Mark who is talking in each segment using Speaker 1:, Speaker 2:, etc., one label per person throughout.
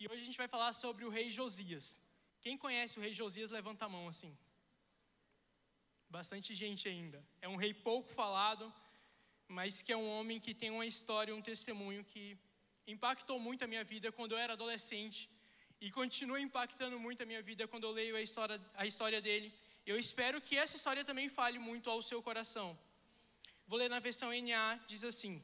Speaker 1: E hoje a gente vai falar sobre o rei Josias. Quem conhece o rei Josias, levanta a mão assim. Bastante gente ainda. É um rei pouco falado, mas que é um homem que tem uma história, um testemunho que impactou muito a minha vida quando eu era adolescente e continua impactando muito a minha vida quando eu leio a história, a história dele. Eu espero que essa história também fale muito ao seu coração. Vou ler na versão NA, diz assim: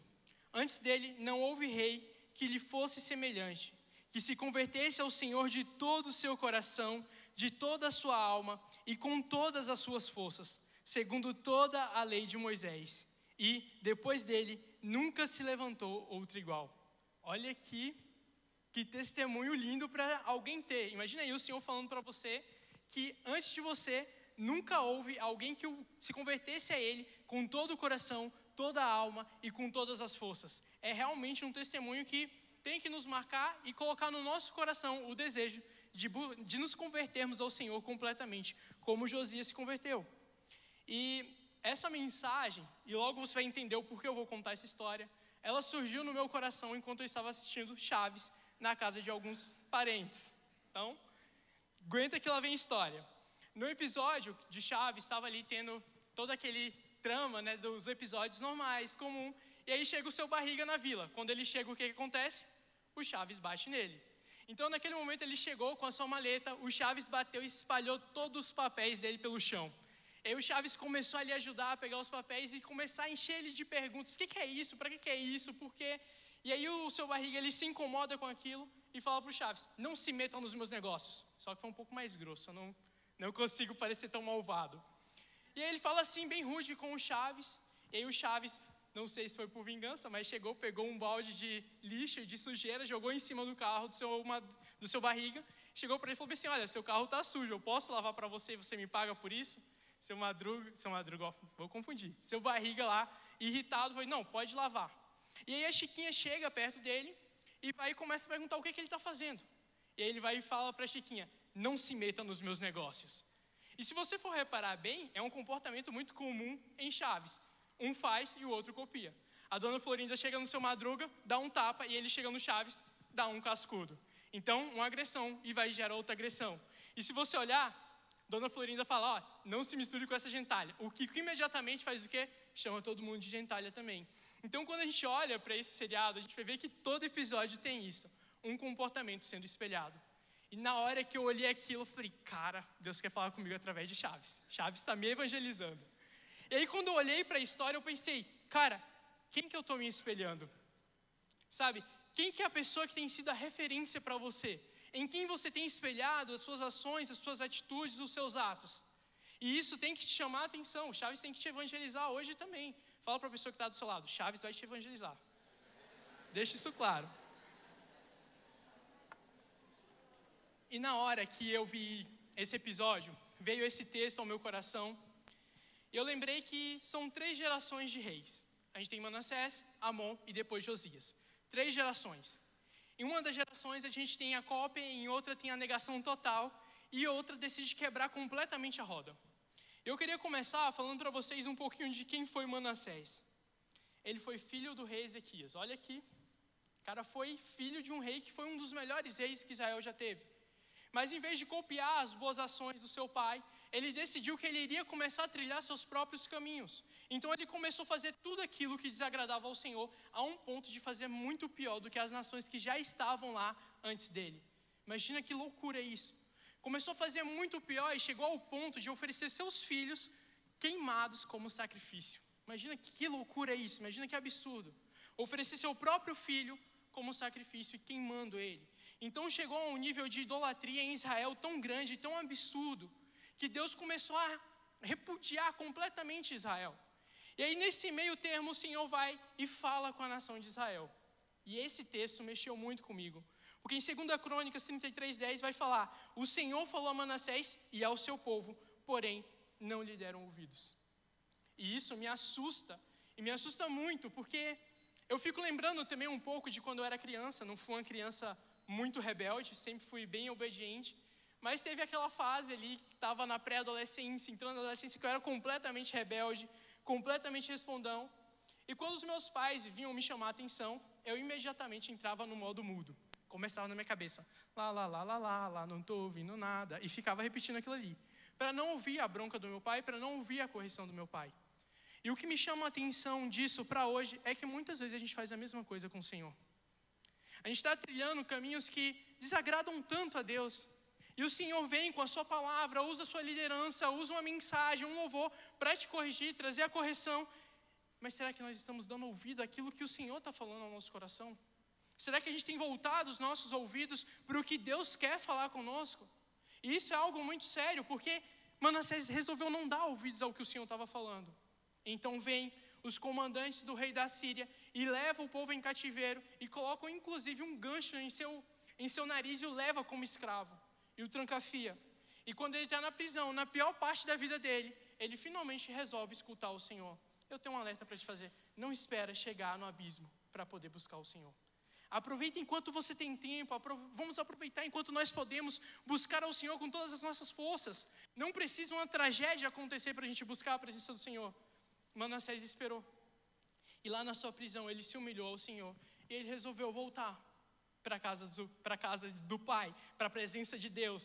Speaker 1: Antes dele não houve rei que lhe fosse semelhante, que se convertesse ao Senhor de todo o seu coração, de toda a sua alma e com todas as suas forças, segundo toda a lei de Moisés. E, depois dele, nunca se levantou outro igual. Olha aqui que testemunho lindo para alguém ter. Imagina aí o Senhor falando para você que antes de você nunca houve alguém que se convertesse a Ele com todo o coração, toda a alma e com todas as forças. É realmente um testemunho que tem que nos marcar e colocar no nosso coração o desejo de, de nos convertermos ao Senhor completamente, como Josias se converteu. E essa mensagem, e logo você vai entender o porquê eu vou contar essa história, ela surgiu no meu coração enquanto eu estava assistindo Chaves na casa de alguns parentes. Então, aguenta que lá vem história. No episódio de Chaves, estava ali tendo todo aquele trama né, dos episódios normais, comum, e aí chega o seu barriga na vila. Quando ele chega, o que, que acontece? O Chaves bate nele. Então, naquele momento, ele chegou com a sua maleta, o Chaves bateu e espalhou todos os papéis dele pelo chão. E aí o Chaves começou a lhe ajudar a pegar os papéis e começar a encher ele de perguntas: o que, que é isso? Para que, que é isso? Por quê? E aí o seu barriga ele se incomoda com aquilo e fala para o Chaves: não se metam nos meus negócios. Só que foi um pouco mais grosso, eu não, não consigo parecer tão malvado. E aí ele fala assim, bem rude com o Chaves. E aí o Chaves, não sei se foi por vingança, mas chegou, pegou um balde de lixo de sujeira, jogou em cima do carro do seu, uma, do seu barriga. Chegou para ele e falou assim: Olha, seu carro está sujo, eu posso lavar para você e você me paga por isso? Seu madruga, seu madruga, vou confundir. Seu barriga lá, irritado, foi: Não, pode lavar. E aí a Chiquinha chega perto dele e vai e começa a perguntar o que, que ele está fazendo. E aí ele vai e fala para a Chiquinha: Não se meta nos meus negócios. E se você for reparar bem, é um comportamento muito comum em Chaves. Um faz e o outro copia. A dona Florinda chega no seu madruga, dá um tapa, e ele chega no Chaves, dá um cascudo. Então, uma agressão e vai gerar outra agressão. E se você olhar, Dona Florinda fala, não se misture com essa gentalha. O Kiko imediatamente faz o quê? Chama todo mundo de gentalha também. Então, quando a gente olha para esse seriado, a gente vai ver que todo episódio tem isso, um comportamento sendo espelhado. E na hora que eu olhei aquilo, eu falei, cara, Deus quer falar comigo através de Chaves. Chaves está me evangelizando. E aí, quando eu olhei para a história, eu pensei, cara, quem que eu estou me espelhando? Sabe, quem que é a pessoa que tem sido a referência para você? Em quem você tem espelhado as suas ações, as suas atitudes, os seus atos? E isso tem que te chamar a atenção. Chaves tem que te evangelizar hoje também. Fala para a pessoa que está do seu lado: Chaves vai te evangelizar. Deixa isso claro. E na hora que eu vi esse episódio, veio esse texto ao meu coração. E eu lembrei que são três gerações de reis. A gente tem Manassés, Amon e depois Josias. Três gerações. Em uma das gerações a gente tem a cópia, em outra tem a negação total e outra decide quebrar completamente a roda. Eu queria começar falando para vocês um pouquinho de quem foi Manassés. Ele foi filho do rei Ezequias. Olha aqui. O cara foi filho de um rei que foi um dos melhores reis que Israel já teve. Mas em vez de copiar as boas ações do seu pai, ele decidiu que ele iria começar a trilhar seus próprios caminhos. Então ele começou a fazer tudo aquilo que desagradava ao Senhor, a um ponto de fazer muito pior do que as nações que já estavam lá antes dele. Imagina que loucura é isso. Começou a fazer muito pior e chegou ao ponto de oferecer seus filhos queimados como sacrifício. Imagina que loucura é isso, imagina que absurdo. Oferecer seu próprio filho como sacrifício e queimando ele. Então chegou a um nível de idolatria em Israel tão grande, tão absurdo, que Deus começou a repudiar completamente Israel. E aí, nesse meio termo, o Senhor vai e fala com a nação de Israel. E esse texto mexeu muito comigo. Porque em 2 Crônicas 33,10 vai falar: O Senhor falou a Manassés e ao seu povo, porém não lhe deram ouvidos. E isso me assusta, e me assusta muito, porque eu fico lembrando também um pouco de quando eu era criança, não fui uma criança muito rebelde, sempre fui bem obediente, mas teve aquela fase ali que estava na pré-adolescência, entrando na adolescência, que eu era completamente rebelde, completamente respondão. E quando os meus pais vinham me chamar a atenção, eu imediatamente entrava no modo mudo, Começava na minha cabeça, lá, lá, lá, lá, lá, lá, não estou ouvindo nada. E ficava repetindo aquilo ali. Para não ouvir a bronca do meu pai, para não ouvir a correção do meu pai. E o que me chama a atenção disso para hoje é que muitas vezes a gente faz a mesma coisa com o Senhor. A gente está trilhando caminhos que desagradam tanto a Deus. E o Senhor vem com a sua palavra, usa a sua liderança, usa uma mensagem, um louvor para te corrigir, trazer a correção. Mas será que nós estamos dando ouvido àquilo que o Senhor está falando ao nosso coração? Será que a gente tem voltado os nossos ouvidos para o que Deus quer falar conosco? E isso é algo muito sério, porque Manassés resolveu não dar ouvidos ao que o Senhor estava falando. Então vem os comandantes do rei da Síria e levam o povo em cativeiro e colocam inclusive um gancho em seu, em seu nariz e o leva como escravo e o trancafia. E quando ele está na prisão, na pior parte da vida dele, ele finalmente resolve escutar o Senhor. Eu tenho um alerta para te fazer. Não espera chegar no abismo para poder buscar o Senhor. Aproveita enquanto você tem tempo, vamos aproveitar enquanto nós podemos buscar ao Senhor com todas as nossas forças. Não precisa uma tragédia acontecer para a gente buscar a presença do Senhor. Manassés esperou. E lá na sua prisão ele se humilhou ao Senhor. E ele resolveu voltar para a casa, do, casa do Pai, para a presença de Deus.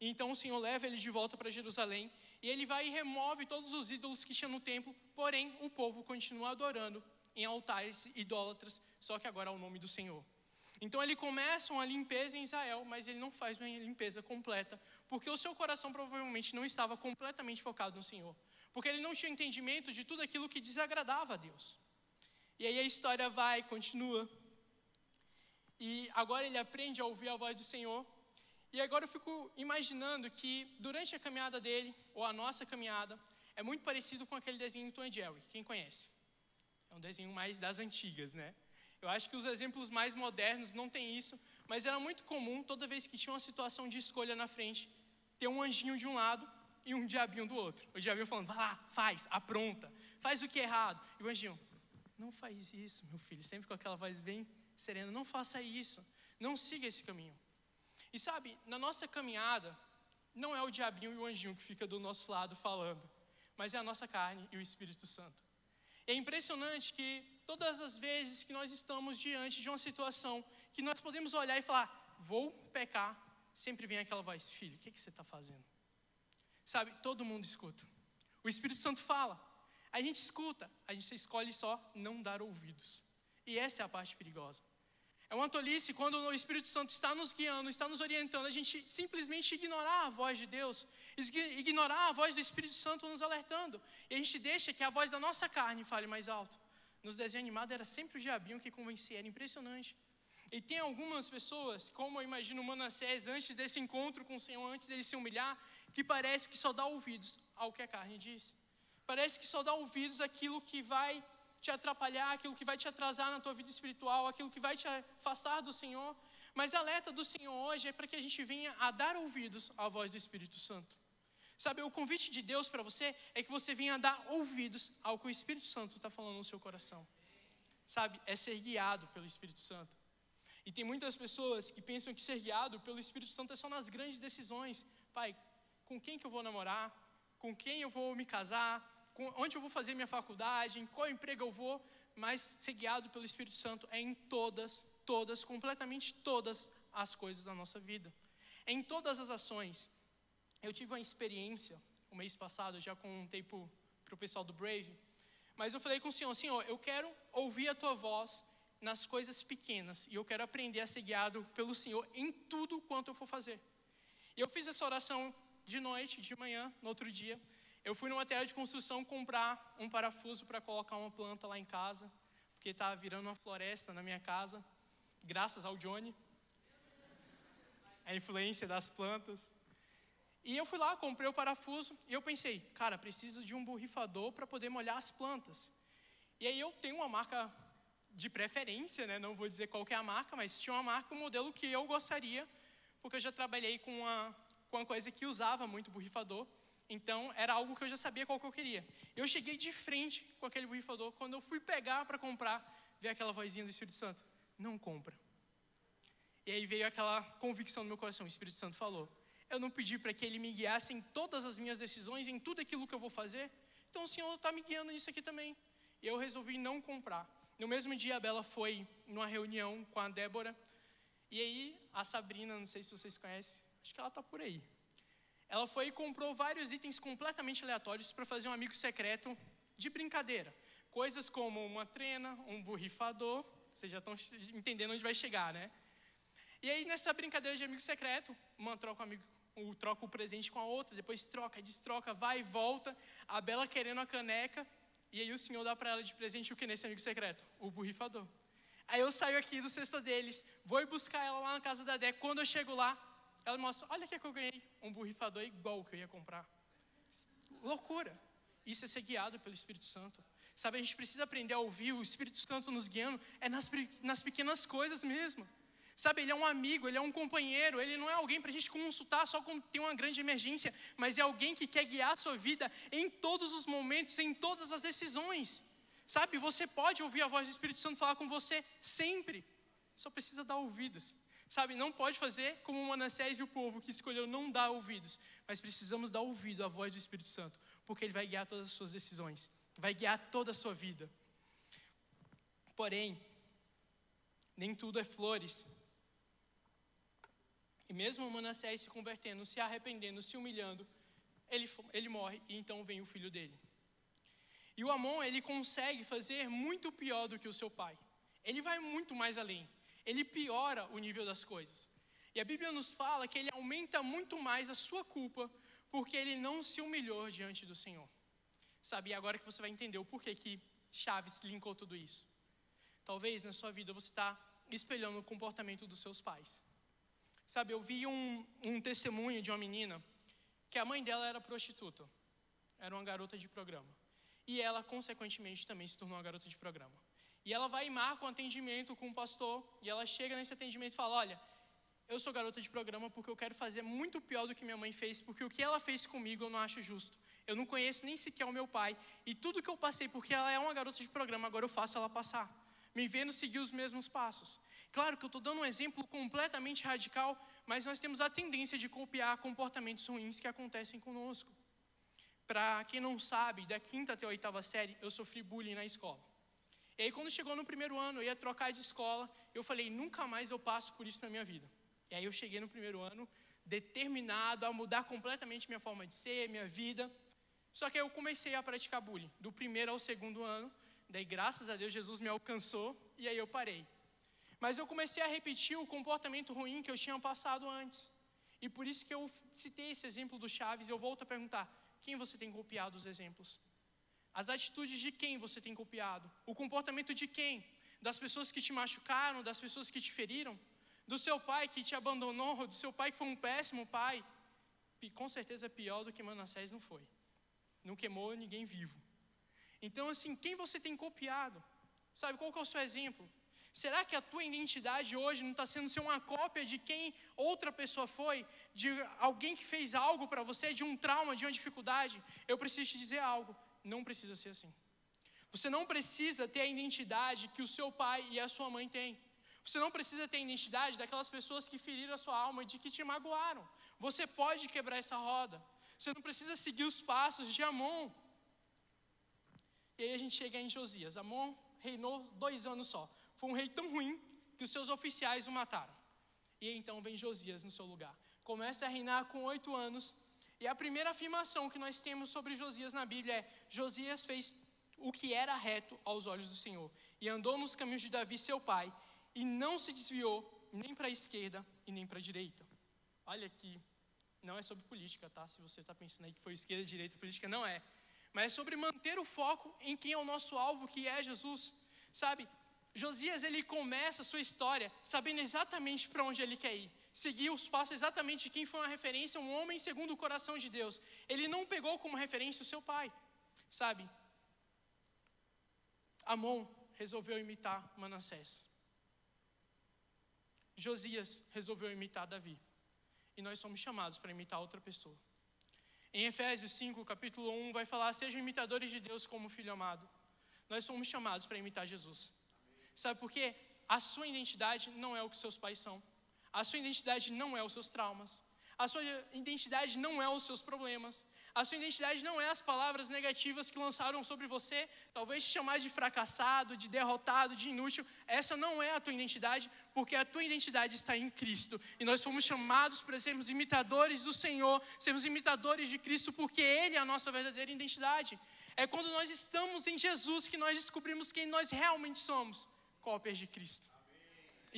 Speaker 1: E então o Senhor leva ele de volta para Jerusalém. E ele vai e remove todos os ídolos que tinha no templo. Porém, o povo continua adorando em altares idólatras, só que agora ao nome do Senhor. Então ele começa uma limpeza em Israel, mas ele não faz uma limpeza completa, porque o seu coração provavelmente não estava completamente focado no Senhor, porque ele não tinha entendimento de tudo aquilo que desagradava a Deus. E aí a história vai, continua. E agora ele aprende a ouvir a voz do Senhor. E agora eu fico imaginando que durante a caminhada dele, ou a nossa caminhada, é muito parecido com aquele desenho Tom e Jerry. Quem conhece? É um desenho mais das antigas, né? Eu acho que os exemplos mais modernos não têm isso, mas era muito comum, toda vez que tinha uma situação de escolha na frente, ter um anjinho de um lado e um diabinho do outro. O diabinho falando, vai lá, faz, apronta, faz o que é errado. E o anjinho, não faz isso, meu filho, sempre com aquela voz bem serena, não faça isso, não siga esse caminho. E sabe, na nossa caminhada, não é o diabinho e o anjinho que fica do nosso lado falando, mas é a nossa carne e o Espírito Santo. É impressionante que todas as vezes que nós estamos diante de uma situação que nós podemos olhar e falar, vou pecar, sempre vem aquela voz, filho, o que, que você está fazendo? Sabe, todo mundo escuta. O Espírito Santo fala, a gente escuta, a gente escolhe só não dar ouvidos. E essa é a parte perigosa. É uma tolice quando o Espírito Santo está nos guiando, está nos orientando, a gente simplesmente ignorar a voz de Deus, ignorar a voz do Espírito Santo nos alertando, e a gente deixa que a voz da nossa carne fale mais alto. Nos desenhos animados era sempre o diabinho que convencia, era impressionante. E tem algumas pessoas, como eu imagino Manassés, antes desse encontro com o Senhor, antes dele se humilhar, que parece que só dá ouvidos ao que a carne diz. Parece que só dá ouvidos àquilo que vai te atrapalhar, aquilo que vai te atrasar na tua vida espiritual, aquilo que vai te afastar do Senhor. Mas a alerta do Senhor hoje é para que a gente venha a dar ouvidos à voz do Espírito Santo. Sabe, o convite de Deus para você é que você venha a dar ouvidos ao que o Espírito Santo está falando no seu coração. Sabe, é ser guiado pelo Espírito Santo. E tem muitas pessoas que pensam que ser guiado pelo Espírito Santo é só nas grandes decisões. Pai, com quem que eu vou namorar? Com quem eu vou me casar? Onde eu vou fazer minha faculdade, em qual emprego eu vou, mas ser guiado pelo Espírito Santo é em todas, todas, completamente todas as coisas da nossa vida. É em todas as ações. Eu tive uma experiência, o mês passado, já contei para o pessoal do Brave, mas eu falei com o Senhor, Senhor, eu quero ouvir a Tua voz nas coisas pequenas, e eu quero aprender a ser guiado pelo Senhor em tudo quanto eu for fazer. E eu fiz essa oração de noite, de manhã, no outro dia, eu fui no material de construção comprar um parafuso para colocar uma planta lá em casa, porque estava virando uma floresta na minha casa, graças ao Johnny, a influência das plantas. E eu fui lá, comprei o parafuso e eu pensei, cara, preciso de um borrifador para poder molhar as plantas. E aí eu tenho uma marca de preferência, né? não vou dizer qual é a marca, mas tinha uma marca, um modelo que eu gostaria, porque eu já trabalhei com uma, com uma coisa que usava muito borrifador. Então, era algo que eu já sabia qual que eu queria. Eu cheguei de frente com aquele borrifador. Quando eu fui pegar para comprar, veio aquela vozinha do Espírito Santo: não compra. E aí veio aquela convicção no meu coração: o Espírito Santo falou. Eu não pedi para que ele me guiasse em todas as minhas decisões, em tudo aquilo que eu vou fazer. Então, o Senhor está me guiando nisso aqui também. E eu resolvi não comprar. No mesmo dia, a Bela foi numa reunião com a Débora. E aí, a Sabrina, não sei se vocês conhecem, acho que ela está por aí. Ela foi e comprou vários itens completamente aleatórios para fazer um amigo secreto de brincadeira. Coisas como uma trena, um borrifador, vocês já estão entendendo onde vai chegar, né? E aí, nessa brincadeira de amigo secreto, uma troca o, amigo, troca o presente com a outra, depois troca, destroca, vai e volta, a Bela querendo a caneca, e aí o senhor dá para ela de presente o que nesse amigo secreto? O borrifador. Aí eu saio aqui do cesto deles, vou buscar ela lá na casa da Dé. Quando eu chego lá, ela mostra: olha que, eu ganhei, um borrifador igual que eu ia comprar. Loucura. Isso é ser guiado pelo Espírito Santo. Sabe, a gente precisa aprender a ouvir o Espírito Santo nos guiando, é nas, nas pequenas coisas mesmo. Sabe, ele é um amigo, ele é um companheiro, ele não é alguém para a gente consultar só quando tem uma grande emergência, mas é alguém que quer guiar a sua vida em todos os momentos, em todas as decisões. Sabe, você pode ouvir a voz do Espírito Santo falar com você sempre, só precisa dar ouvidos. Sabe, não pode fazer como Manassés e o povo que escolheu não dar ouvidos, mas precisamos dar ouvido à voz do Espírito Santo, porque ele vai guiar todas as suas decisões, vai guiar toda a sua vida. Porém, nem tudo é flores. E mesmo Manassés se convertendo, se arrependendo, se humilhando, ele, ele morre e então vem o filho dele. E o Amon, ele consegue fazer muito pior do que o seu pai. Ele vai muito mais além. Ele piora o nível das coisas. E a Bíblia nos fala que ele aumenta muito mais a sua culpa porque ele não se humilhou diante do Senhor. Sabe, e agora que você vai entender o porquê que Chaves linkou tudo isso. Talvez na sua vida você está espelhando o comportamento dos seus pais. Sabe, eu vi um, um testemunho de uma menina que a mãe dela era prostituta, era uma garota de programa. E ela, consequentemente, também se tornou uma garota de programa. E ela vai e marca um atendimento com o pastor, e ela chega nesse atendimento e fala: Olha, eu sou garota de programa porque eu quero fazer muito pior do que minha mãe fez, porque o que ela fez comigo eu não acho justo. Eu não conheço nem sequer o meu pai, e tudo que eu passei, porque ela é uma garota de programa, agora eu faço ela passar. Me vendo seguir os mesmos passos. Claro que eu estou dando um exemplo completamente radical, mas nós temos a tendência de copiar comportamentos ruins que acontecem conosco. Para quem não sabe, da quinta até a oitava série, eu sofri bullying na escola. E aí, quando chegou no primeiro ano, eu ia trocar de escola, eu falei, nunca mais eu passo por isso na minha vida. E aí, eu cheguei no primeiro ano, determinado a mudar completamente minha forma de ser, minha vida. Só que aí eu comecei a praticar bullying, do primeiro ao segundo ano. Daí, graças a Deus, Jesus me alcançou e aí eu parei. Mas eu comecei a repetir o comportamento ruim que eu tinha passado antes. E por isso que eu citei esse exemplo do Chaves, eu volto a perguntar: quem você tem copiado os exemplos? As atitudes de quem você tem copiado? O comportamento de quem? Das pessoas que te machucaram, das pessoas que te feriram? Do seu pai que te abandonou, do seu pai que foi um péssimo pai? Com certeza é pior do que Manassés não foi. Não queimou ninguém vivo. Então, assim, quem você tem copiado? Sabe qual que é o seu exemplo? Será que a tua identidade hoje não está sendo ser uma cópia de quem outra pessoa foi, de alguém que fez algo para você, de um trauma, de uma dificuldade? Eu preciso te dizer algo: não precisa ser assim. Você não precisa ter a identidade que o seu pai e a sua mãe têm. Você não precisa ter a identidade daquelas pessoas que feriram a sua alma e de que te magoaram. Você pode quebrar essa roda. Você não precisa seguir os passos de Amon. E aí a gente chega em Josias. Amon reinou dois anos só. Foi um rei tão ruim que os seus oficiais o mataram. E então vem Josias no seu lugar. Começa a reinar com oito anos. E a primeira afirmação que nós temos sobre Josias na Bíblia é: Josias fez o que era reto aos olhos do Senhor, e andou nos caminhos de Davi, seu pai, e não se desviou nem para a esquerda e nem para a direita. Olha aqui, não é sobre política, tá? Se você está pensando aí que foi esquerda, direita, política, não é. Mas é sobre manter o foco em quem é o nosso alvo, que é Jesus. Sabe, Josias ele começa a sua história sabendo exatamente para onde ele quer ir. Seguir os passos exatamente de quem foi uma referência, um homem segundo o coração de Deus. Ele não pegou como referência o seu pai, sabe? Amon resolveu imitar Manassés. Josias resolveu imitar Davi. E nós somos chamados para imitar outra pessoa. Em Efésios 5, capítulo 1, vai falar: Sejam imitadores de Deus como filho amado. Nós somos chamados para imitar Jesus. Sabe por quê? A sua identidade não é o que seus pais são. A sua identidade não é os seus traumas. A sua identidade não é os seus problemas. A sua identidade não é as palavras negativas que lançaram sobre você, talvez te chamar de fracassado, de derrotado, de inútil. Essa não é a tua identidade, porque a tua identidade está em Cristo. E nós fomos chamados para sermos imitadores do Senhor, sermos imitadores de Cristo, porque Ele é a nossa verdadeira identidade. É quando nós estamos em Jesus que nós descobrimos quem nós realmente somos cópias de Cristo.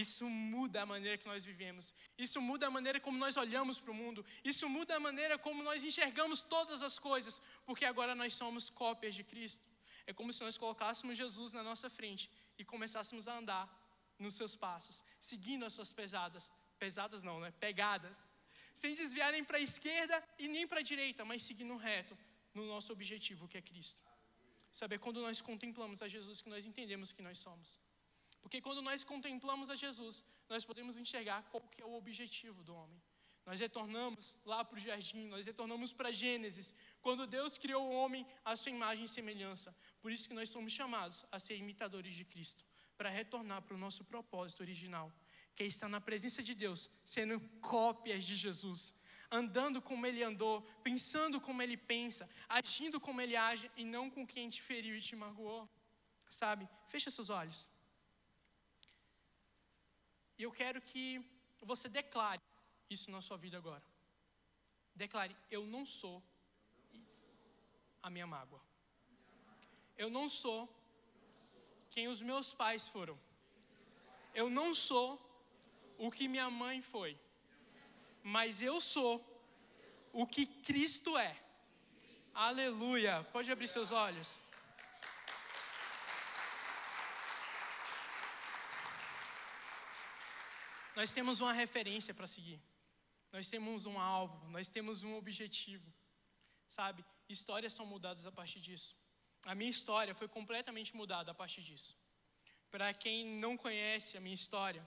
Speaker 1: Isso muda a maneira que nós vivemos. Isso muda a maneira como nós olhamos para o mundo. Isso muda a maneira como nós enxergamos todas as coisas, porque agora nós somos cópias de Cristo. É como se nós colocássemos Jesus na nossa frente e começássemos a andar nos seus passos, seguindo as suas pesadas, pesadas não, né? Pegadas, sem desviarem para a esquerda e nem para a direita, mas seguindo reto no nosso objetivo, que é Cristo. Sabe, é quando nós contemplamos a Jesus que nós entendemos que nós somos. Porque quando nós contemplamos a Jesus, nós podemos enxergar qual que é o objetivo do homem. Nós retornamos lá para o jardim, nós retornamos para Gênesis, quando Deus criou o homem à sua imagem e semelhança. Por isso que nós somos chamados a ser imitadores de Cristo, para retornar para o nosso propósito original, que é estar na presença de Deus, sendo cópias de Jesus, andando como ele andou, pensando como ele pensa, agindo como ele age e não com quem te feriu e te magoou. Sabe? Fecha seus olhos. E eu quero que você declare isso na sua vida agora. Declare: Eu não sou a minha mágoa. Eu não sou quem os meus pais foram. Eu não sou o que minha mãe foi. Mas eu sou o que Cristo é. Aleluia. Pode abrir seus olhos. Nós temos uma referência para seguir. Nós temos um alvo, nós temos um objetivo. Sabe? Histórias são mudadas a partir disso. A minha história foi completamente mudada a partir disso. Para quem não conhece a minha história,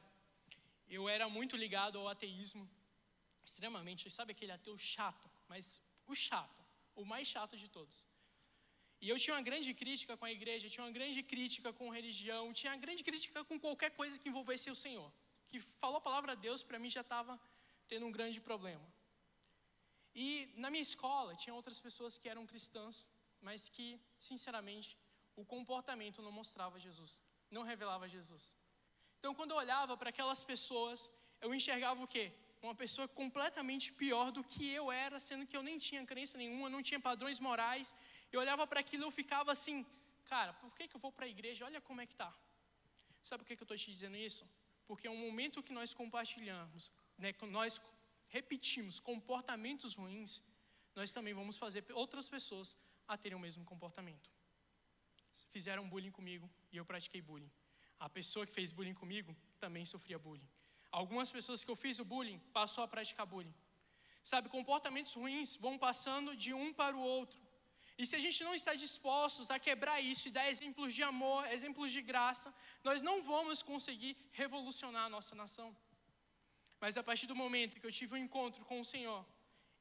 Speaker 1: eu era muito ligado ao ateísmo, extremamente. Sabe aquele ateu chato, mas o chato, o mais chato de todos. E eu tinha uma grande crítica com a igreja, tinha uma grande crítica com religião, tinha uma grande crítica com qualquer coisa que envolvesse o Senhor que falou a palavra a Deus, para mim já estava tendo um grande problema. E na minha escola tinha outras pessoas que eram cristãs, mas que, sinceramente, o comportamento não mostrava Jesus, não revelava Jesus. Então, quando eu olhava para aquelas pessoas, eu enxergava o quê? Uma pessoa completamente pior do que eu era, sendo que eu nem tinha crença nenhuma, não tinha padrões morais. Eu olhava para aquilo e eu ficava assim, cara, por que, que eu vou para a igreja? Olha como é que tá. Sabe por que, que eu estou te dizendo isso? Porque é um momento que nós compartilhamos, né, nós repetimos comportamentos ruins, nós também vamos fazer outras pessoas a terem o mesmo comportamento. Fizeram bullying comigo e eu pratiquei bullying. A pessoa que fez bullying comigo também sofria bullying. Algumas pessoas que eu fiz o bullying passou a praticar bullying. Sabe, comportamentos ruins vão passando de um para o outro. E se a gente não está dispostos a quebrar isso e dar exemplos de amor, exemplos de graça, nós não vamos conseguir revolucionar a nossa nação. Mas a partir do momento que eu tive um encontro com o Senhor,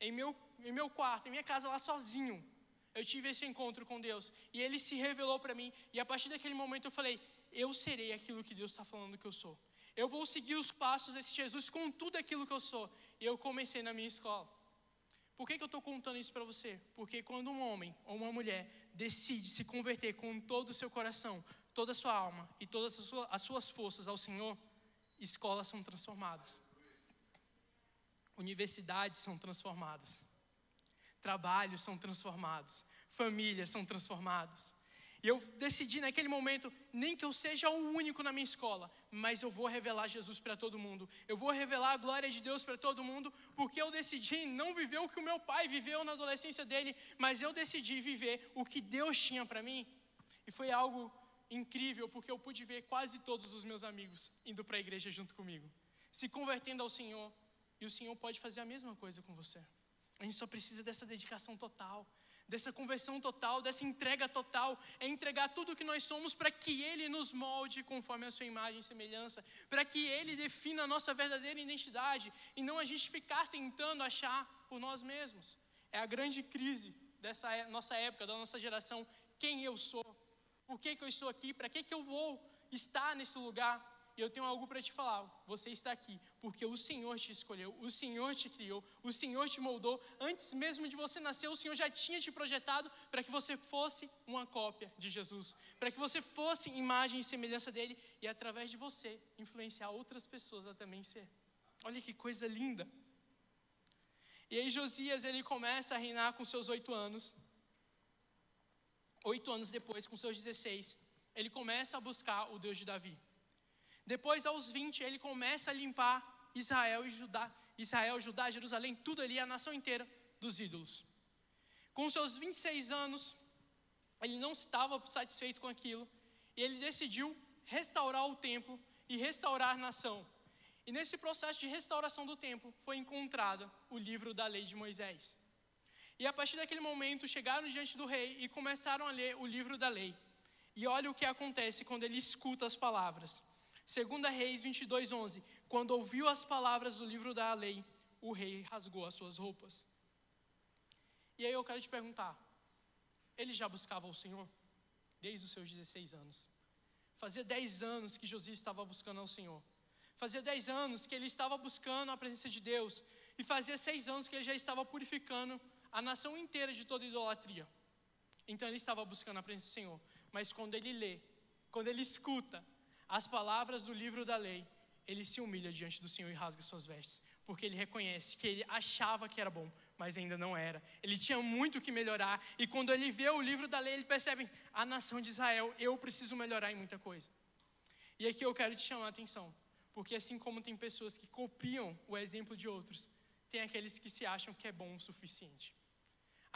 Speaker 1: em meu, em meu quarto, em minha casa lá sozinho, eu tive esse encontro com Deus e Ele se revelou para mim. E a partir daquele momento eu falei: Eu serei aquilo que Deus está falando que eu sou. Eu vou seguir os passos desse Jesus com tudo aquilo que eu sou. E eu comecei na minha escola. Por que, que eu estou contando isso para você? Porque quando um homem ou uma mulher decide se converter com todo o seu coração, toda a sua alma e todas as suas forças ao Senhor, escolas são transformadas, universidades são transformadas, trabalhos são transformados, famílias são transformadas. E eu decidi naquele momento, nem que eu seja o único na minha escola, mas eu vou revelar Jesus para todo mundo. Eu vou revelar a glória de Deus para todo mundo, porque eu decidi não viver o que o meu pai viveu na adolescência dele, mas eu decidi viver o que Deus tinha para mim. E foi algo incrível, porque eu pude ver quase todos os meus amigos indo para a igreja junto comigo, se convertendo ao Senhor, e o Senhor pode fazer a mesma coisa com você. A gente só precisa dessa dedicação total dessa conversão total, dessa entrega total, é entregar tudo o que nós somos para que Ele nos molde conforme a Sua imagem e semelhança, para que Ele defina a nossa verdadeira identidade e não a gente ficar tentando achar por nós mesmos. É a grande crise dessa é, nossa época, da nossa geração: quem eu sou, por que, que eu estou aqui, para que, que eu vou estar nesse lugar. E eu tenho algo para te falar. Você está aqui porque o Senhor te escolheu, o Senhor te criou, o Senhor te moldou. Antes mesmo de você nascer, o Senhor já tinha te projetado para que você fosse uma cópia de Jesus, para que você fosse imagem e semelhança dele e através de você influenciar outras pessoas a também ser. Olha que coisa linda. E aí Josias ele começa a reinar com seus oito anos. Oito anos depois, com seus 16, ele começa a buscar o Deus de Davi. Depois, aos 20, ele começa a limpar Israel e Judá, Israel, Judá, Jerusalém, tudo ali, a nação inteira dos ídolos. Com seus 26 anos, ele não estava satisfeito com aquilo e ele decidiu restaurar o templo e restaurar a nação. E nesse processo de restauração do templo foi encontrado o livro da lei de Moisés. E a partir daquele momento chegaram diante do rei e começaram a ler o livro da lei. E olha o que acontece quando ele escuta as palavras. Segunda Reis 22, 11. Quando ouviu as palavras do livro da lei, o rei rasgou as suas roupas. E aí eu quero te perguntar: ele já buscava o Senhor? Desde os seus 16 anos. Fazia 10 anos que Josias estava buscando ao Senhor. Fazia 10 anos que ele estava buscando a presença de Deus. E fazia 6 anos que ele já estava purificando a nação inteira de toda idolatria. Então ele estava buscando a presença do Senhor. Mas quando ele lê, quando ele escuta as palavras do livro da lei, ele se humilha diante do Senhor e rasga suas vestes, porque ele reconhece que ele achava que era bom, mas ainda não era. Ele tinha muito que melhorar, e quando ele vê o livro da lei, ele percebe: a nação de Israel, eu preciso melhorar em muita coisa. E aqui eu quero te chamar a atenção, porque assim como tem pessoas que copiam o exemplo de outros, tem aqueles que se acham que é bom o suficiente.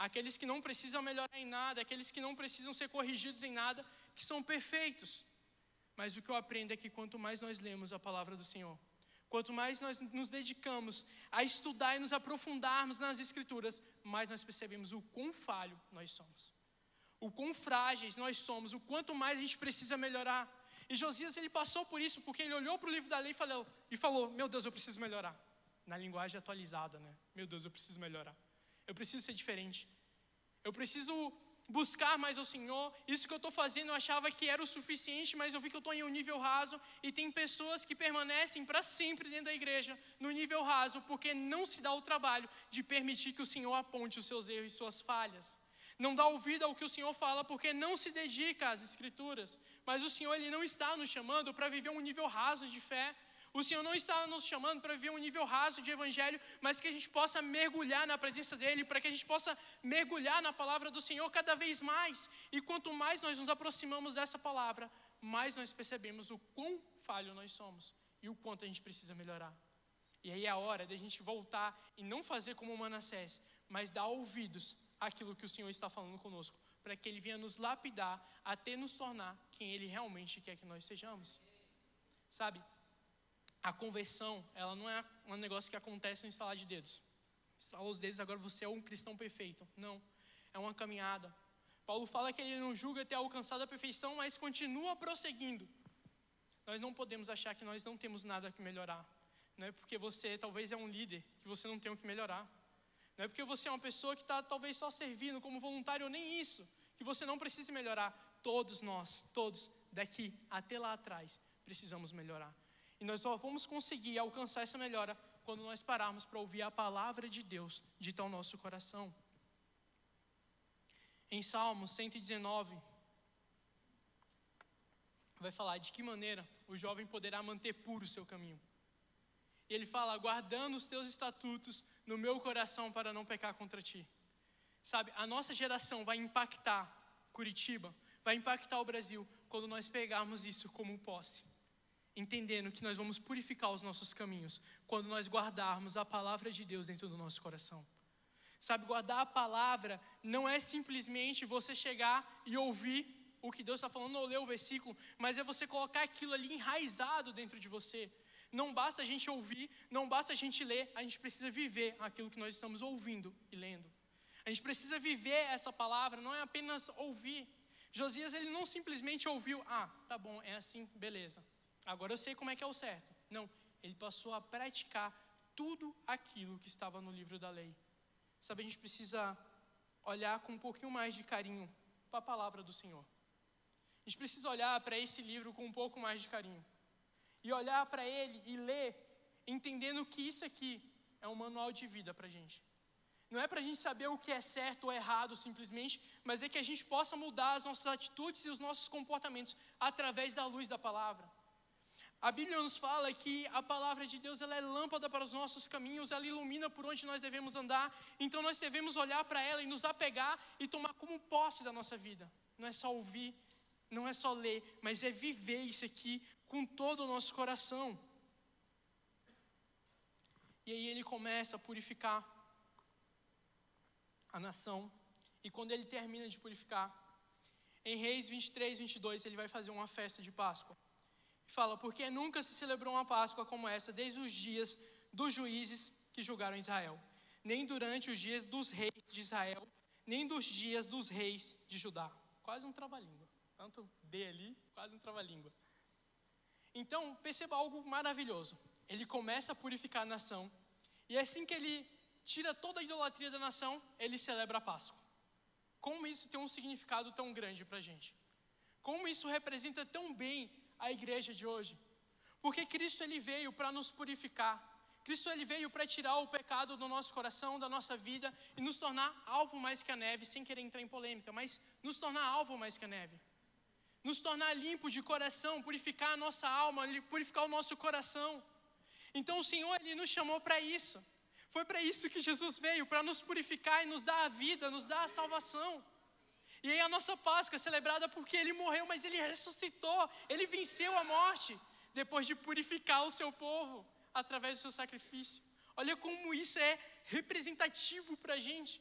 Speaker 1: Aqueles que não precisam melhorar em nada, aqueles que não precisam ser corrigidos em nada, que são perfeitos. Mas o que eu aprendo é que quanto mais nós lemos a palavra do Senhor, quanto mais nós nos dedicamos a estudar e nos aprofundarmos nas Escrituras, mais nós percebemos o quão falho nós somos, o quão frágeis nós somos, o quanto mais a gente precisa melhorar. E Josias ele passou por isso porque ele olhou para o livro da lei e falou, e falou: Meu Deus, eu preciso melhorar. Na linguagem atualizada, né? Meu Deus, eu preciso melhorar. Eu preciso ser diferente. Eu preciso buscar mais ao Senhor. Isso que eu estou fazendo eu achava que era o suficiente, mas eu vi que eu estou em um nível raso. E tem pessoas que permanecem para sempre dentro da igreja, no nível raso, porque não se dá o trabalho de permitir que o Senhor aponte os seus erros e suas falhas. Não dá ouvido ao que o Senhor fala porque não se dedica às Escrituras. Mas o Senhor ele não está nos chamando para viver um nível raso de fé. O Senhor não está nos chamando para viver um nível raso de evangelho, mas que a gente possa mergulhar na presença dEle, para que a gente possa mergulhar na palavra do Senhor cada vez mais. E quanto mais nós nos aproximamos dessa palavra, mais nós percebemos o quão falho nós somos e o quanto a gente precisa melhorar. E aí é a hora de a gente voltar e não fazer como Manassés, mas dar ouvidos àquilo que o Senhor está falando conosco, para que Ele venha nos lapidar até nos tornar quem Ele realmente quer que nós sejamos. Sabe, a conversão, ela não é um negócio que acontece no instalar de dedos. Instalar os dedos, agora você é um cristão perfeito. Não, é uma caminhada. Paulo fala que ele não julga ter alcançado a perfeição, mas continua prosseguindo. Nós não podemos achar que nós não temos nada que melhorar. Não é porque você talvez é um líder que você não tem o que melhorar. Não é porque você é uma pessoa que está talvez só servindo como voluntário nem isso, que você não precisa melhorar. Todos nós, todos, daqui até lá atrás, precisamos melhorar. E nós só vamos conseguir alcançar essa melhora quando nós pararmos para ouvir a palavra de Deus dita ao nosso coração. Em Salmos 119, vai falar de que maneira o jovem poderá manter puro o seu caminho. Ele fala: guardando os teus estatutos no meu coração para não pecar contra ti. Sabe, a nossa geração vai impactar Curitiba, vai impactar o Brasil quando nós pegarmos isso como posse entendendo que nós vamos purificar os nossos caminhos quando nós guardarmos a palavra de Deus dentro do nosso coração. Sabe, guardar a palavra não é simplesmente você chegar e ouvir o que Deus está falando ou ler o versículo, mas é você colocar aquilo ali enraizado dentro de você. Não basta a gente ouvir, não basta a gente ler, a gente precisa viver aquilo que nós estamos ouvindo e lendo. A gente precisa viver essa palavra, não é apenas ouvir. Josias ele não simplesmente ouviu, ah, tá bom, é assim, beleza. Agora eu sei como é que é o certo. Não, ele passou a praticar tudo aquilo que estava no livro da lei. Sabe, a gente precisa olhar com um pouquinho mais de carinho para a palavra do Senhor. A gente precisa olhar para esse livro com um pouco mais de carinho. e olhar para ele e ler, entendendo que isso aqui é um manual de vida para a gente. Não é para a gente saber o que é certo ou errado simplesmente, mas é que a gente possa mudar as nossas atitudes e os nossos comportamentos através da luz da palavra. A Bíblia nos fala que a palavra de Deus ela é lâmpada para os nossos caminhos, ela ilumina por onde nós devemos andar. Então nós devemos olhar para ela e nos apegar e tomar como posse da nossa vida. Não é só ouvir, não é só ler, mas é viver isso aqui com todo o nosso coração. E aí ele começa a purificar a nação. E quando ele termina de purificar, em Reis 23, 22, ele vai fazer uma festa de Páscoa. Fala: Porque nunca se celebrou uma Páscoa como essa desde os dias dos juízes que julgaram Israel, nem durante os dias dos reis de Israel, nem dos dias dos reis de Judá. Quase um trava-língua. Tanto D ali, quase um trava-língua. Então, perceba algo maravilhoso. Ele começa a purificar a nação, e assim que ele tira toda a idolatria da nação, ele celebra a Páscoa. Como isso tem um significado tão grande para a gente? Como isso representa tão bem a igreja de hoje? Porque Cristo ele veio para nos purificar. Cristo ele veio para tirar o pecado do nosso coração, da nossa vida e nos tornar alvo mais que a neve, sem querer entrar em polêmica, mas nos tornar alvo mais que a neve. Nos tornar limpo de coração, purificar a nossa alma, purificar o nosso coração. Então o Senhor ele nos chamou para isso. Foi para isso que Jesus veio, para nos purificar e nos dar a vida, nos dar a salvação. E aí a nossa Páscoa é celebrada porque ele morreu, mas ele ressuscitou, ele venceu a morte, depois de purificar o seu povo através do seu sacrifício. Olha como isso é representativo para a gente.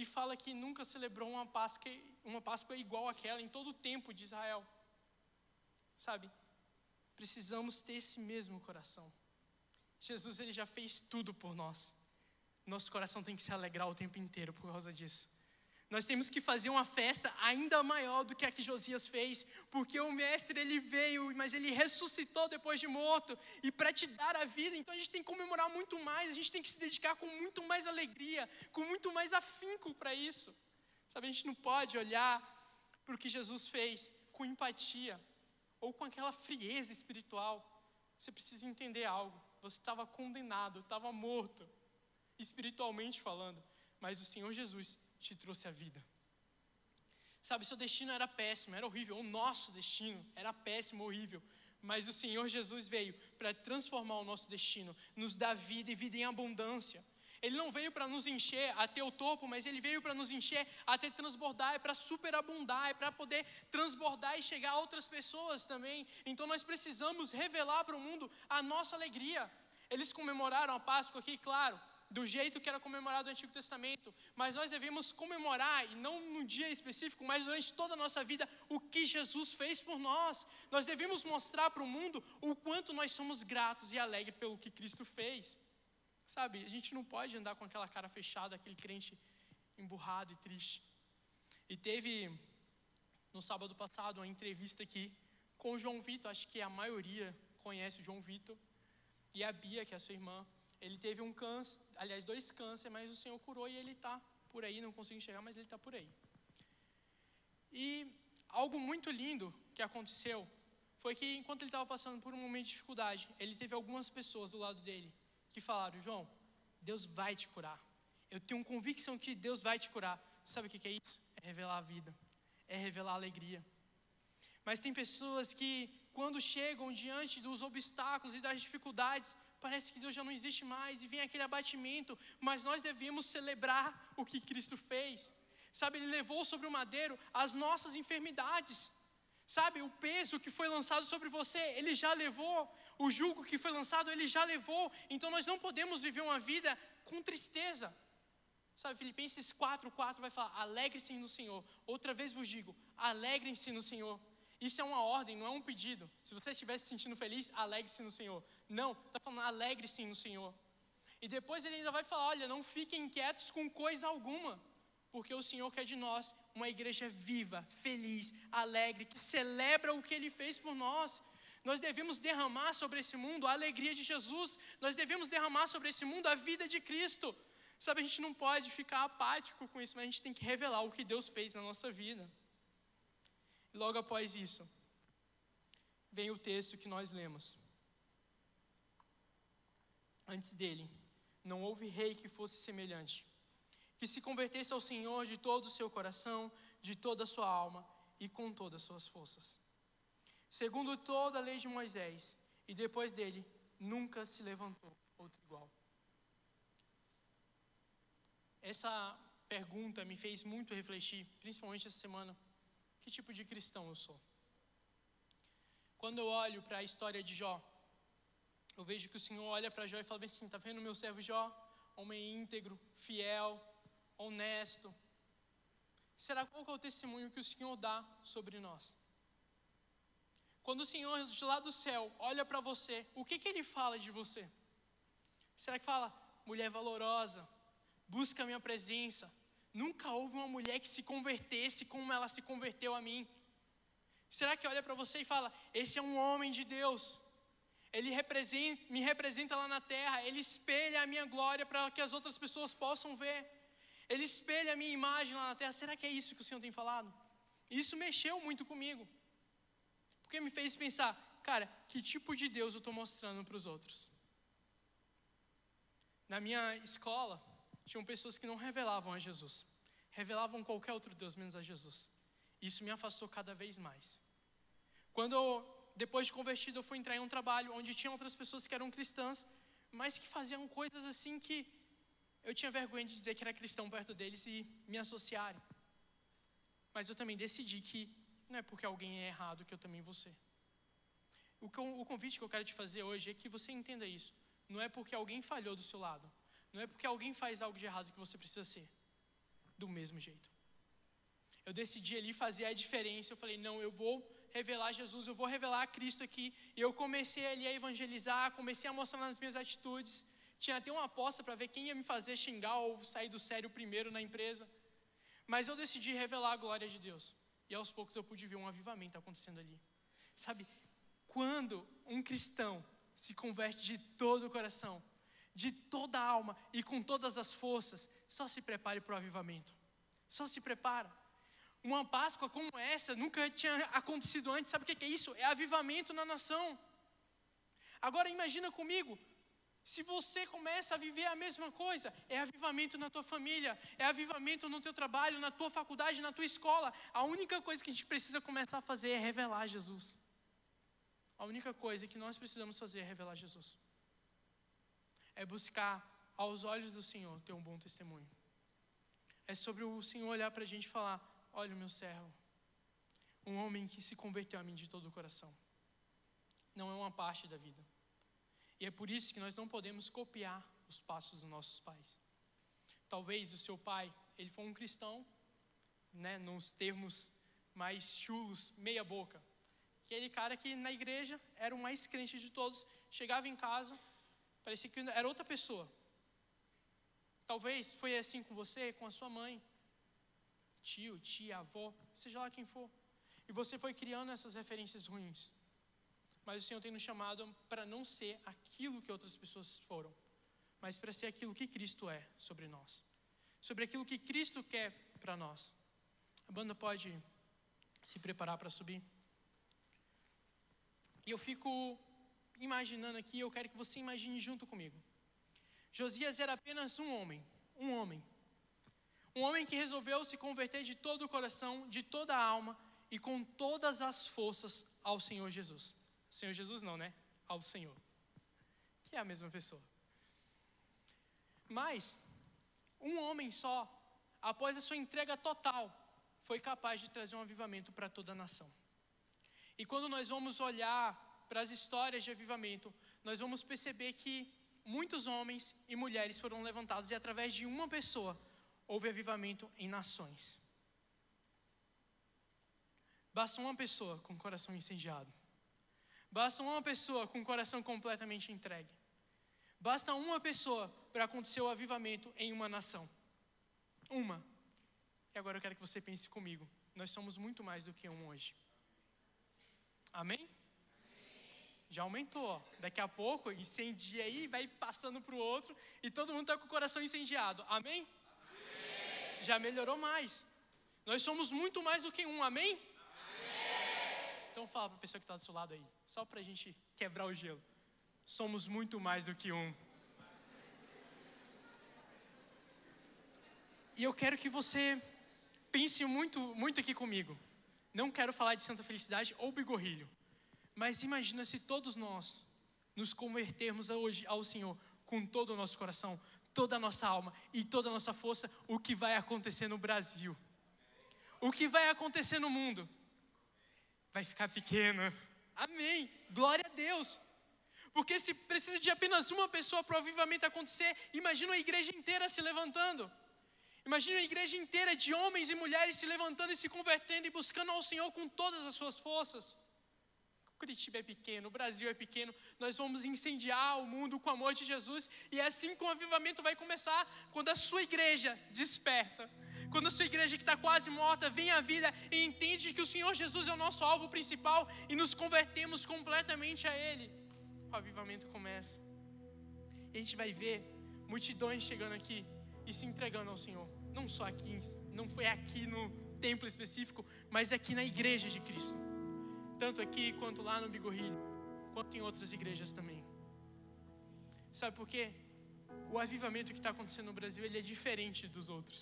Speaker 1: E fala que nunca celebrou uma Páscoa, uma Páscoa igual àquela em todo o tempo de Israel. Sabe? Precisamos ter esse mesmo coração. Jesus ele já fez tudo por nós. Nosso coração tem que se alegrar o tempo inteiro por causa disso. Nós temos que fazer uma festa ainda maior do que a que Josias fez, porque o mestre ele veio, mas ele ressuscitou depois de morto e para te dar a vida. Então a gente tem que comemorar muito mais, a gente tem que se dedicar com muito mais alegria, com muito mais afinco para isso. Sabe, a gente não pode olhar para o que Jesus fez com empatia ou com aquela frieza espiritual. Você precisa entender algo. Você estava condenado, estava morto, espiritualmente falando, mas o Senhor Jesus te trouxe a vida. Sabe, seu destino era péssimo, era horrível. O nosso destino era péssimo, horrível. Mas o Senhor Jesus veio para transformar o nosso destino, nos dar vida e vida em abundância. Ele não veio para nos encher até o topo, mas ele veio para nos encher até transbordar, é para superabundar, é para poder transbordar e chegar a outras pessoas também. Então nós precisamos revelar para o mundo a nossa alegria. Eles comemoraram a Páscoa aqui, claro, do jeito que era comemorado no Antigo Testamento, mas nós devemos comemorar, e não num dia específico, mas durante toda a nossa vida, o que Jesus fez por nós. Nós devemos mostrar para o mundo o quanto nós somos gratos e alegres pelo que Cristo fez. Sabe, a gente não pode andar com aquela cara fechada, aquele crente emburrado e triste. E teve, no sábado passado, uma entrevista aqui com o João Vitor, acho que a maioria conhece o João Vitor, e a Bia, que é a sua irmã. Ele teve um câncer, aliás, dois cânceres, mas o Senhor curou e ele está por aí, não consigo enxergar, mas ele está por aí. E algo muito lindo que aconteceu foi que enquanto ele estava passando por um momento de dificuldade, ele teve algumas pessoas do lado dele que falaram: João, Deus vai te curar. Eu tenho convicção que Deus vai te curar. Sabe o que é isso? É revelar a vida, é revelar a alegria. Mas tem pessoas que, quando chegam diante dos obstáculos e das dificuldades, parece que Deus já não existe mais e vem aquele abatimento, mas nós devemos celebrar o que Cristo fez. Sabe, Ele levou sobre o madeiro as nossas enfermidades. Sabe, o peso que foi lançado sobre você, Ele já levou. O jugo que foi lançado, Ele já levou. Então nós não podemos viver uma vida com tristeza. Sabe, Filipenses 4, 4 vai falar: alegre-se no Senhor. Outra vez vos digo: alegrem-se no Senhor. Isso é uma ordem, não é um pedido. Se você estiver se sentindo feliz, alegre-se no Senhor. Não, está falando alegre-se no Senhor. E depois ele ainda vai falar: olha, não fiquem inquietos com coisa alguma, porque o Senhor quer de nós uma igreja viva, feliz, alegre, que celebra o que ele fez por nós. Nós devemos derramar sobre esse mundo a alegria de Jesus, nós devemos derramar sobre esse mundo a vida de Cristo. Sabe, a gente não pode ficar apático com isso, mas a gente tem que revelar o que Deus fez na nossa vida. Logo após isso, vem o texto que nós lemos. Antes dele, não houve rei que fosse semelhante, que se convertesse ao Senhor de todo o seu coração, de toda a sua alma e com todas as suas forças. Segundo toda a lei de Moisés, e depois dele, nunca se levantou outro igual. Essa pergunta me fez muito refletir, principalmente essa semana, que tipo de cristão eu sou. Quando eu olho para a história de Jó, eu vejo que o Senhor olha para Jó e fala assim: está vendo meu servo Jó? Homem íntegro, fiel, honesto. Será qual é o testemunho que o Senhor dá sobre nós? Quando o Senhor de lá do céu olha para você, o que, que ele fala de você? Será que fala, mulher valorosa, busca a minha presença? Nunca houve uma mulher que se convertesse como ela se converteu a mim. Será que olha para você e fala, esse é um homem de Deus? Ele representa, me representa lá na terra, ele espelha a minha glória para que as outras pessoas possam ver. Ele espelha a minha imagem lá na terra. Será que é isso que o Senhor tem falado? Isso mexeu muito comigo. Porque me fez pensar, cara, que tipo de Deus eu estou mostrando para os outros? Na minha escola, tinham pessoas que não revelavam a Jesus, revelavam qualquer outro Deus menos a Jesus. Isso me afastou cada vez mais. Quando depois de convertido, eu fui entrar em um trabalho onde tinha outras pessoas que eram cristãs, mas que faziam coisas assim que eu tinha vergonha de dizer que era cristão perto deles e me associarem. Mas eu também decidi que não é porque alguém é errado que eu também vou ser. O convite que eu quero te fazer hoje é que você entenda isso. Não é porque alguém falhou do seu lado. Não é porque alguém faz algo de errado que você precisa ser do mesmo jeito. Eu decidi ali fazer a diferença. Eu falei, não, eu vou revelar Jesus, eu vou revelar Cristo aqui. E eu comecei ali a evangelizar, comecei a mostrar nas minhas atitudes. Tinha até uma aposta para ver quem ia me fazer xingar ou sair do sério primeiro na empresa. Mas eu decidi revelar a glória de Deus. E aos poucos eu pude ver um avivamento acontecendo ali. Sabe, quando um cristão se converte de todo o coração, de toda a alma e com todas as forças, só se prepare para o avivamento. Só se prepara. Uma Páscoa como essa nunca tinha acontecido antes. Sabe o que é isso? É avivamento na nação. Agora imagina comigo, se você começa a viver a mesma coisa, é avivamento na tua família, é avivamento no teu trabalho, na tua faculdade, na tua escola. A única coisa que a gente precisa começar a fazer é revelar Jesus. A única coisa que nós precisamos fazer é revelar Jesus. É buscar aos olhos do Senhor ter um bom testemunho. É sobre o Senhor olhar para a gente e falar: Olha o meu servo, um homem que se converteu a mim de todo o coração. Não é uma parte da vida. E é por isso que nós não podemos copiar os passos dos nossos pais. Talvez o seu pai, ele foi um cristão, né, nos termos mais chulos, meia boca. Aquele cara que na igreja era o mais crente de todos, chegava em casa, parecia que era outra pessoa. Talvez foi assim com você, com a sua mãe, tio, tia, avó, seja lá quem for. E você foi criando essas referências ruins. Mas o Senhor tem nos chamado para não ser aquilo que outras pessoas foram, mas para ser aquilo que Cristo é sobre nós. Sobre aquilo que Cristo quer para nós. A banda pode se preparar para subir. E eu fico imaginando aqui, eu quero que você imagine junto comigo. Josias era apenas um homem, um homem. Um homem que resolveu se converter de todo o coração, de toda a alma e com todas as forças ao Senhor Jesus. Senhor Jesus não, né? Ao Senhor. Que é a mesma pessoa. Mas um homem só, após a sua entrega total, foi capaz de trazer um avivamento para toda a nação. E quando nós vamos olhar para as histórias de avivamento, nós vamos perceber que muitos homens e mulheres foram levantados e através de uma pessoa houve avivamento em nações. Basta uma pessoa com o coração incendiado Basta uma pessoa com o coração completamente entregue. Basta uma pessoa para acontecer o avivamento em uma nação. Uma. E agora eu quero que você pense comigo. Nós somos muito mais do que um hoje. Amém? Já aumentou. Daqui a pouco incendia aí, vai passando para o outro e todo mundo está com o coração incendiado. Amém? Amém? Já melhorou mais. Nós somos muito mais do que um. Amém? Então fala para a pessoa que está do seu lado aí, só para a gente quebrar o gelo. Somos muito mais do que um. E eu quero que você pense muito, muito aqui comigo. Não quero falar de Santa Felicidade ou Bigorrilho, mas imagina se todos nós nos convertermos hoje ao Senhor com todo o nosso coração, toda a nossa alma e toda a nossa força, o que vai acontecer no Brasil? O que vai acontecer no mundo? Vai ficar pequeno. Amém. Glória a Deus. Porque se precisa de apenas uma pessoa para o avivamento acontecer, imagina a igreja inteira se levantando. Imagina a igreja inteira de homens e mulheres se levantando e se convertendo e buscando ao Senhor com todas as suas forças. Curitiba é pequeno, o Brasil é pequeno, nós vamos incendiar o mundo com o amor de Jesus, e é assim que o avivamento vai começar, quando a sua igreja desperta, quando a sua igreja que está quase morta vem à vida e entende que o Senhor Jesus é o nosso alvo principal e nos convertemos completamente a Ele, o avivamento começa. E a gente vai ver multidões chegando aqui e se entregando ao Senhor, não só aqui, não foi aqui no templo específico, mas aqui na igreja de Cristo tanto aqui quanto lá no Bigorrilho, quanto em outras igrejas também. Sabe por quê? O avivamento que está acontecendo no Brasil ele é diferente dos outros.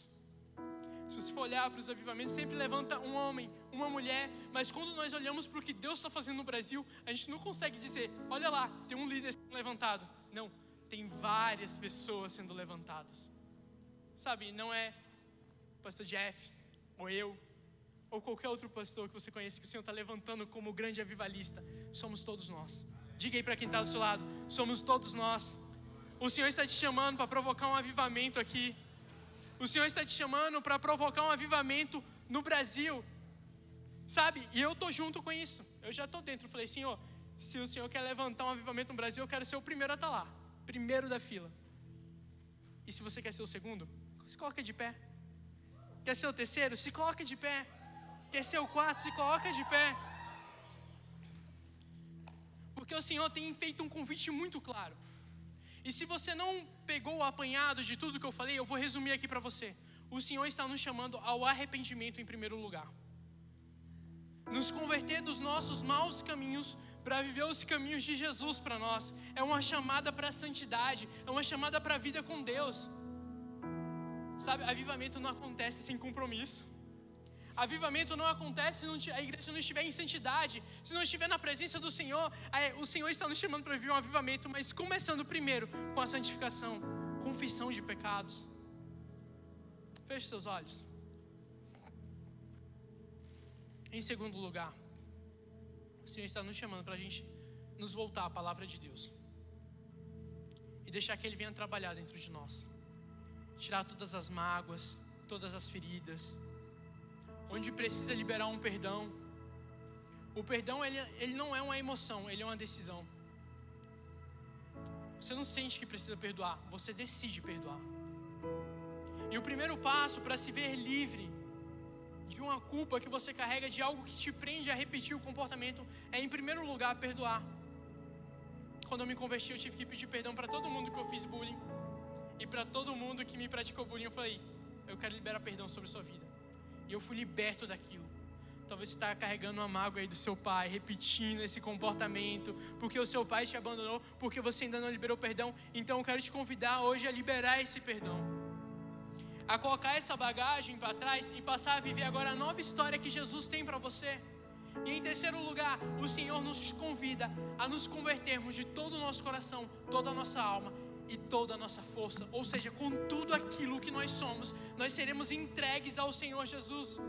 Speaker 1: Se você for olhar para os avivamentos, sempre levanta um homem, uma mulher, mas quando nós olhamos para o que Deus está fazendo no Brasil, a gente não consegue dizer, olha lá, tem um líder sendo levantado. Não, tem várias pessoas sendo levantadas. Sabe, não é pastor Jeff, ou eu, ou qualquer outro pastor que você conhece que o Senhor está levantando como grande avivalista, somos todos nós. Diga aí para quem está do seu lado: somos todos nós. O Senhor está te chamando para provocar um avivamento aqui. O Senhor está te chamando para provocar um avivamento no Brasil. Sabe? E eu estou junto com isso. Eu já estou dentro. Falei, Senhor, se o Senhor quer levantar um avivamento no Brasil, eu quero ser o primeiro a estar tá lá. Primeiro da fila. E se você quer ser o segundo, se coloca de pé. Quer ser o terceiro? Se coloca de pé. Quer ser o quarto? Se coloca de pé. Porque o Senhor tem feito um convite muito claro. E se você não pegou o apanhado de tudo que eu falei, eu vou resumir aqui para você. O Senhor está nos chamando ao arrependimento em primeiro lugar. Nos converter dos nossos maus caminhos para viver os caminhos de Jesus para nós. É uma chamada para a santidade, é uma chamada para a vida com Deus. Sabe, avivamento não acontece sem compromisso. Avivamento não acontece se a igreja não estiver em santidade, se não estiver na presença do Senhor. O Senhor está nos chamando para viver um avivamento, mas começando primeiro com a santificação, confissão de pecados. Feche seus olhos. Em segundo lugar, o Senhor está nos chamando para a gente nos voltar à palavra de Deus e deixar que Ele venha trabalhar dentro de nós, tirar todas as mágoas, todas as feridas onde precisa liberar um perdão. O perdão ele, ele não é uma emoção, ele é uma decisão. Você não sente que precisa perdoar, você decide perdoar. E o primeiro passo para se ver livre de uma culpa que você carrega, de algo que te prende a repetir o comportamento, é em primeiro lugar perdoar. Quando eu me converti, eu tive que pedir perdão para todo mundo que eu fiz bullying e para todo mundo que me praticou bullying. Eu falei: Eu quero liberar perdão sobre sua vida. E eu fui liberto daquilo. Talvez você está carregando uma mágoa aí do seu pai, repetindo esse comportamento, porque o seu pai te abandonou, porque você ainda não liberou perdão. Então eu quero te convidar hoje a liberar esse perdão. A colocar essa bagagem para trás e passar a viver agora a nova história que Jesus tem para você. E em terceiro lugar, o Senhor nos convida a nos convertermos de todo o nosso coração, toda a nossa alma e toda a nossa força, ou seja, com tudo aquilo que nós somos, nós seremos entregues ao Senhor Jesus.